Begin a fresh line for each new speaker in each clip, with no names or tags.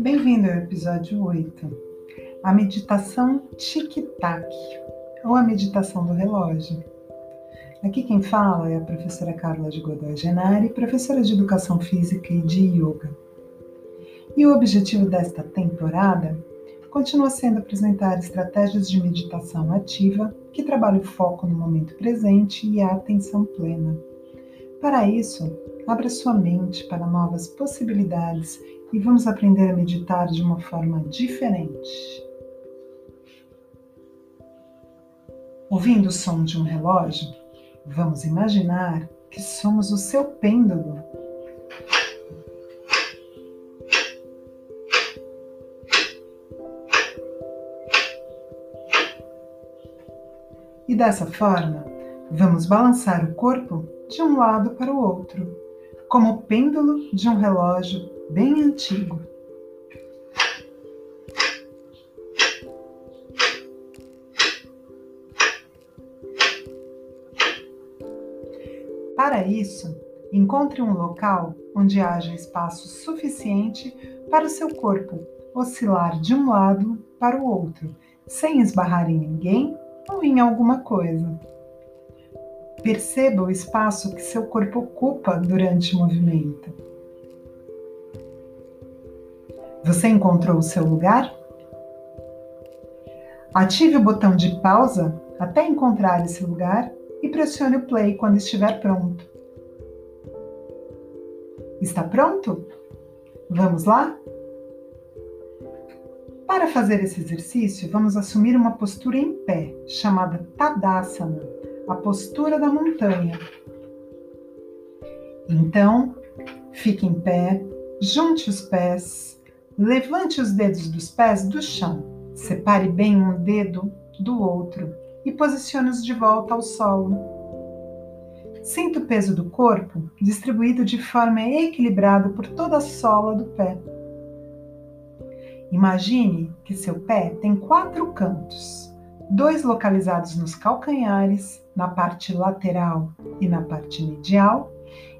Bem-vindo ao episódio 8, a meditação tic-tac, ou a meditação do relógio. Aqui quem fala é a professora Carla de Godoy Genari, professora de Educação Física e de Yoga. E o objetivo desta temporada continua sendo apresentar estratégias de meditação ativa que trabalham o foco no momento presente e a atenção plena. Para isso, abra sua mente para novas possibilidades e vamos aprender a meditar de uma forma diferente. Ouvindo o som de um relógio, vamos imaginar que somos o seu pêndulo. Dessa forma, vamos balançar o corpo de um lado para o outro, como o pêndulo de um relógio bem antigo. Para isso, encontre um local onde haja espaço suficiente para o seu corpo oscilar de um lado para o outro, sem esbarrar em ninguém ou em alguma coisa. Perceba o espaço que seu corpo ocupa durante o movimento. Você encontrou o seu lugar? Ative o botão de pausa até encontrar esse lugar e pressione o play quando estiver pronto. Está pronto? Vamos lá? Para fazer esse exercício, vamos assumir uma postura em pé, chamada Tadasana, a postura da montanha. Então, fique em pé, junte os pés, Levante os dedos dos pés do chão. Separe bem um dedo do outro e posicione-os de volta ao solo. Sinta o peso do corpo distribuído de forma equilibrada por toda a sola do pé. Imagine que seu pé tem quatro cantos, dois localizados nos calcanhares, na parte lateral e na parte medial,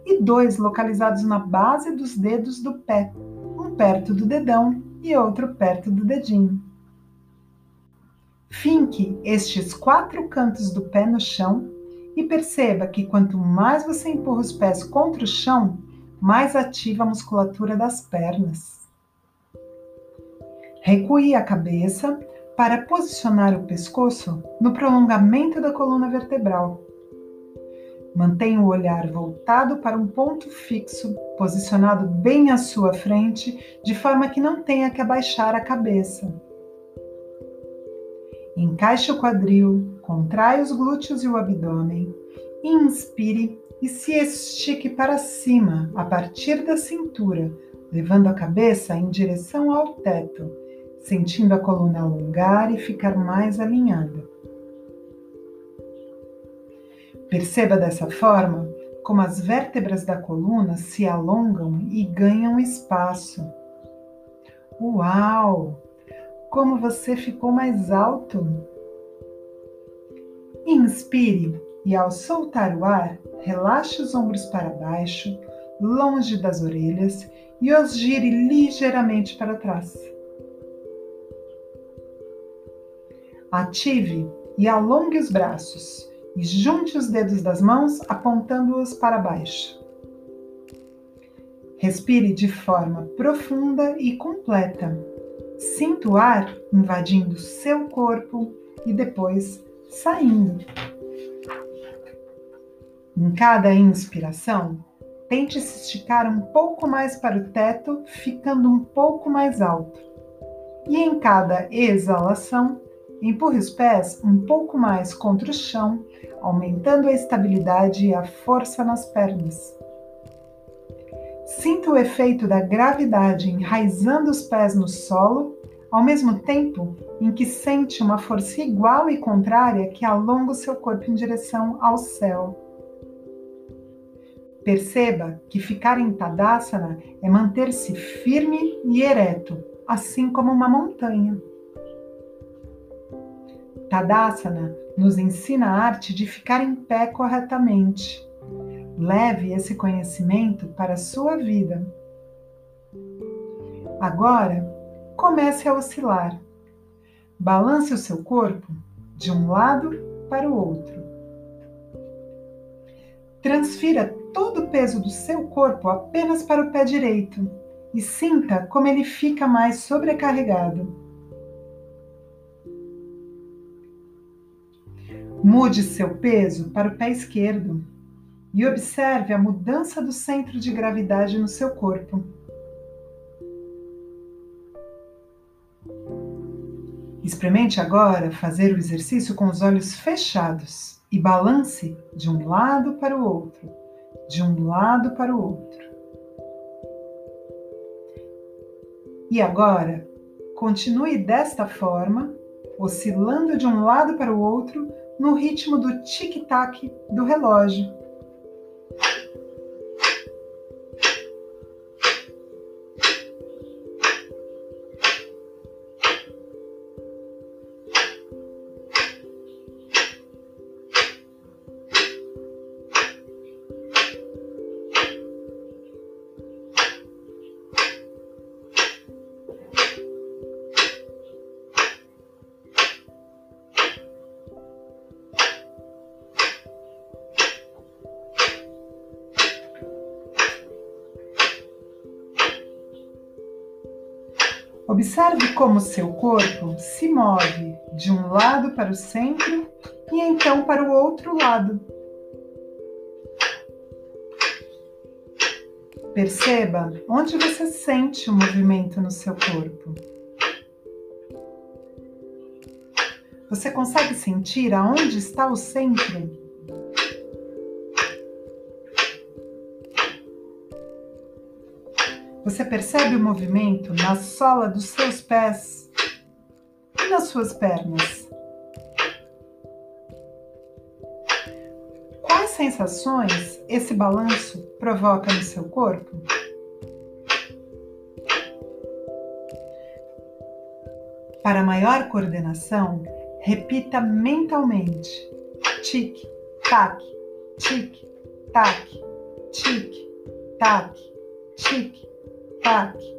e dois localizados na base dos dedos do pé, um perto do dedão e outro perto do dedinho. Finque estes quatro cantos do pé no chão e perceba que quanto mais você empurra os pés contra o chão, mais ativa a musculatura das pernas. Recue a cabeça para posicionar o pescoço no prolongamento da coluna vertebral. Mantenha o olhar voltado para um ponto fixo, posicionado bem à sua frente, de forma que não tenha que abaixar a cabeça. Encaixe o quadril, contrai os glúteos e o abdômen. Inspire e se estique para cima, a partir da cintura, levando a cabeça em direção ao teto, sentindo a coluna alongar e ficar mais alinhada. Perceba dessa forma como as vértebras da coluna se alongam e ganham espaço. Uau! Como você ficou mais alto! Inspire e, ao soltar o ar, relaxe os ombros para baixo, longe das orelhas e os gire ligeiramente para trás. Ative e alongue os braços e junte os dedos das mãos apontando-os para baixo. Respire de forma profunda e completa. Sinta o ar invadindo seu corpo e depois saindo. Em cada inspiração, tente se esticar um pouco mais para o teto, ficando um pouco mais alto. E em cada exalação, Empurre os pés um pouco mais contra o chão, aumentando a estabilidade e a força nas pernas. Sinta o efeito da gravidade enraizando os pés no solo, ao mesmo tempo em que sente uma força igual e contrária que alonga o seu corpo em direção ao céu. Perceba que ficar em Tadasana é manter-se firme e ereto, assim como uma montanha. Tadasana nos ensina a arte de ficar em pé corretamente. Leve esse conhecimento para a sua vida. Agora, comece a oscilar. Balance o seu corpo de um lado para o outro. Transfira todo o peso do seu corpo apenas para o pé direito e sinta como ele fica mais sobrecarregado. Mude seu peso para o pé esquerdo e observe a mudança do centro de gravidade no seu corpo. Experimente agora fazer o exercício com os olhos fechados e balance de um lado para o outro, de um lado para o outro. E agora, continue desta forma, oscilando de um lado para o outro no ritmo do tic-tac do relógio. Observe como seu corpo se move de um lado para o centro e então para o outro lado. Perceba onde você sente o movimento no seu corpo. Você consegue sentir aonde está o centro? Você percebe o movimento na sola dos seus pés e nas suas pernas. Quais sensações esse balanço provoca no seu corpo? Para maior coordenação, repita mentalmente: tic, tac, tic, tac, tic, tac, tic, ataque.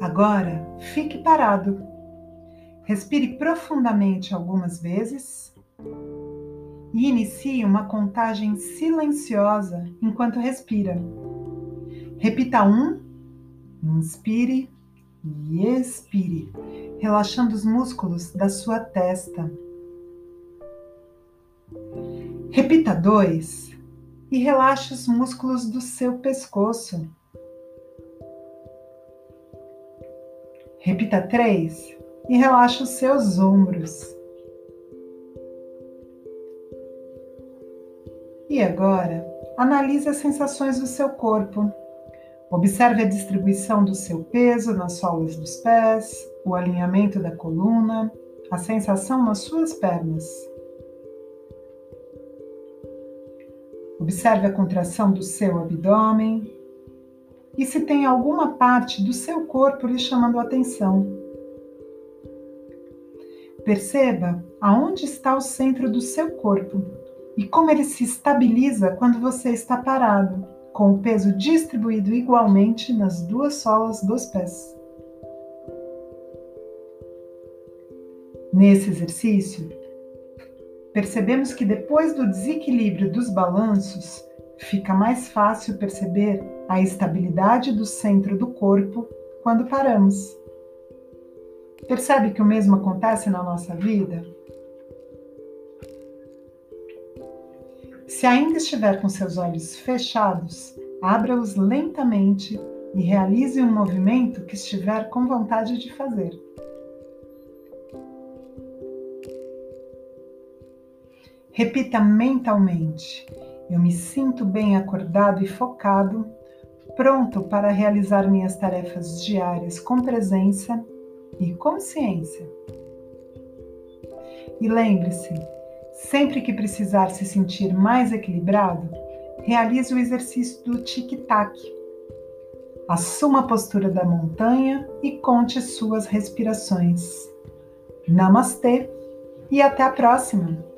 Agora, fique parado. Respire profundamente algumas vezes e inicie uma contagem silenciosa enquanto respira. Repita um, inspire e expire, relaxando os músculos da sua testa. Repita dois e relaxe os músculos do seu pescoço. Repita três e relaxe os seus ombros. E agora, analise as sensações do seu corpo. Observe a distribuição do seu peso nas solas dos pés, o alinhamento da coluna, a sensação nas suas pernas. Observe a contração do seu abdômen, e se tem alguma parte do seu corpo lhe chamando a atenção. Perceba aonde está o centro do seu corpo e como ele se estabiliza quando você está parado, com o peso distribuído igualmente nas duas solas dos pés. Nesse exercício, percebemos que depois do desequilíbrio dos balanços, fica mais fácil perceber a estabilidade do centro do corpo quando paramos. Percebe que o mesmo acontece na nossa vida? Se ainda estiver com seus olhos fechados, abra-os lentamente e realize um movimento que estiver com vontade de fazer. Repita mentalmente: Eu me sinto bem acordado e focado, pronto para realizar minhas tarefas diárias com presença e consciência. E lembre-se, sempre que precisar se sentir mais equilibrado, realize o exercício do tic-tac. Assuma a postura da montanha e conte suas respirações. Namastê e até a próxima!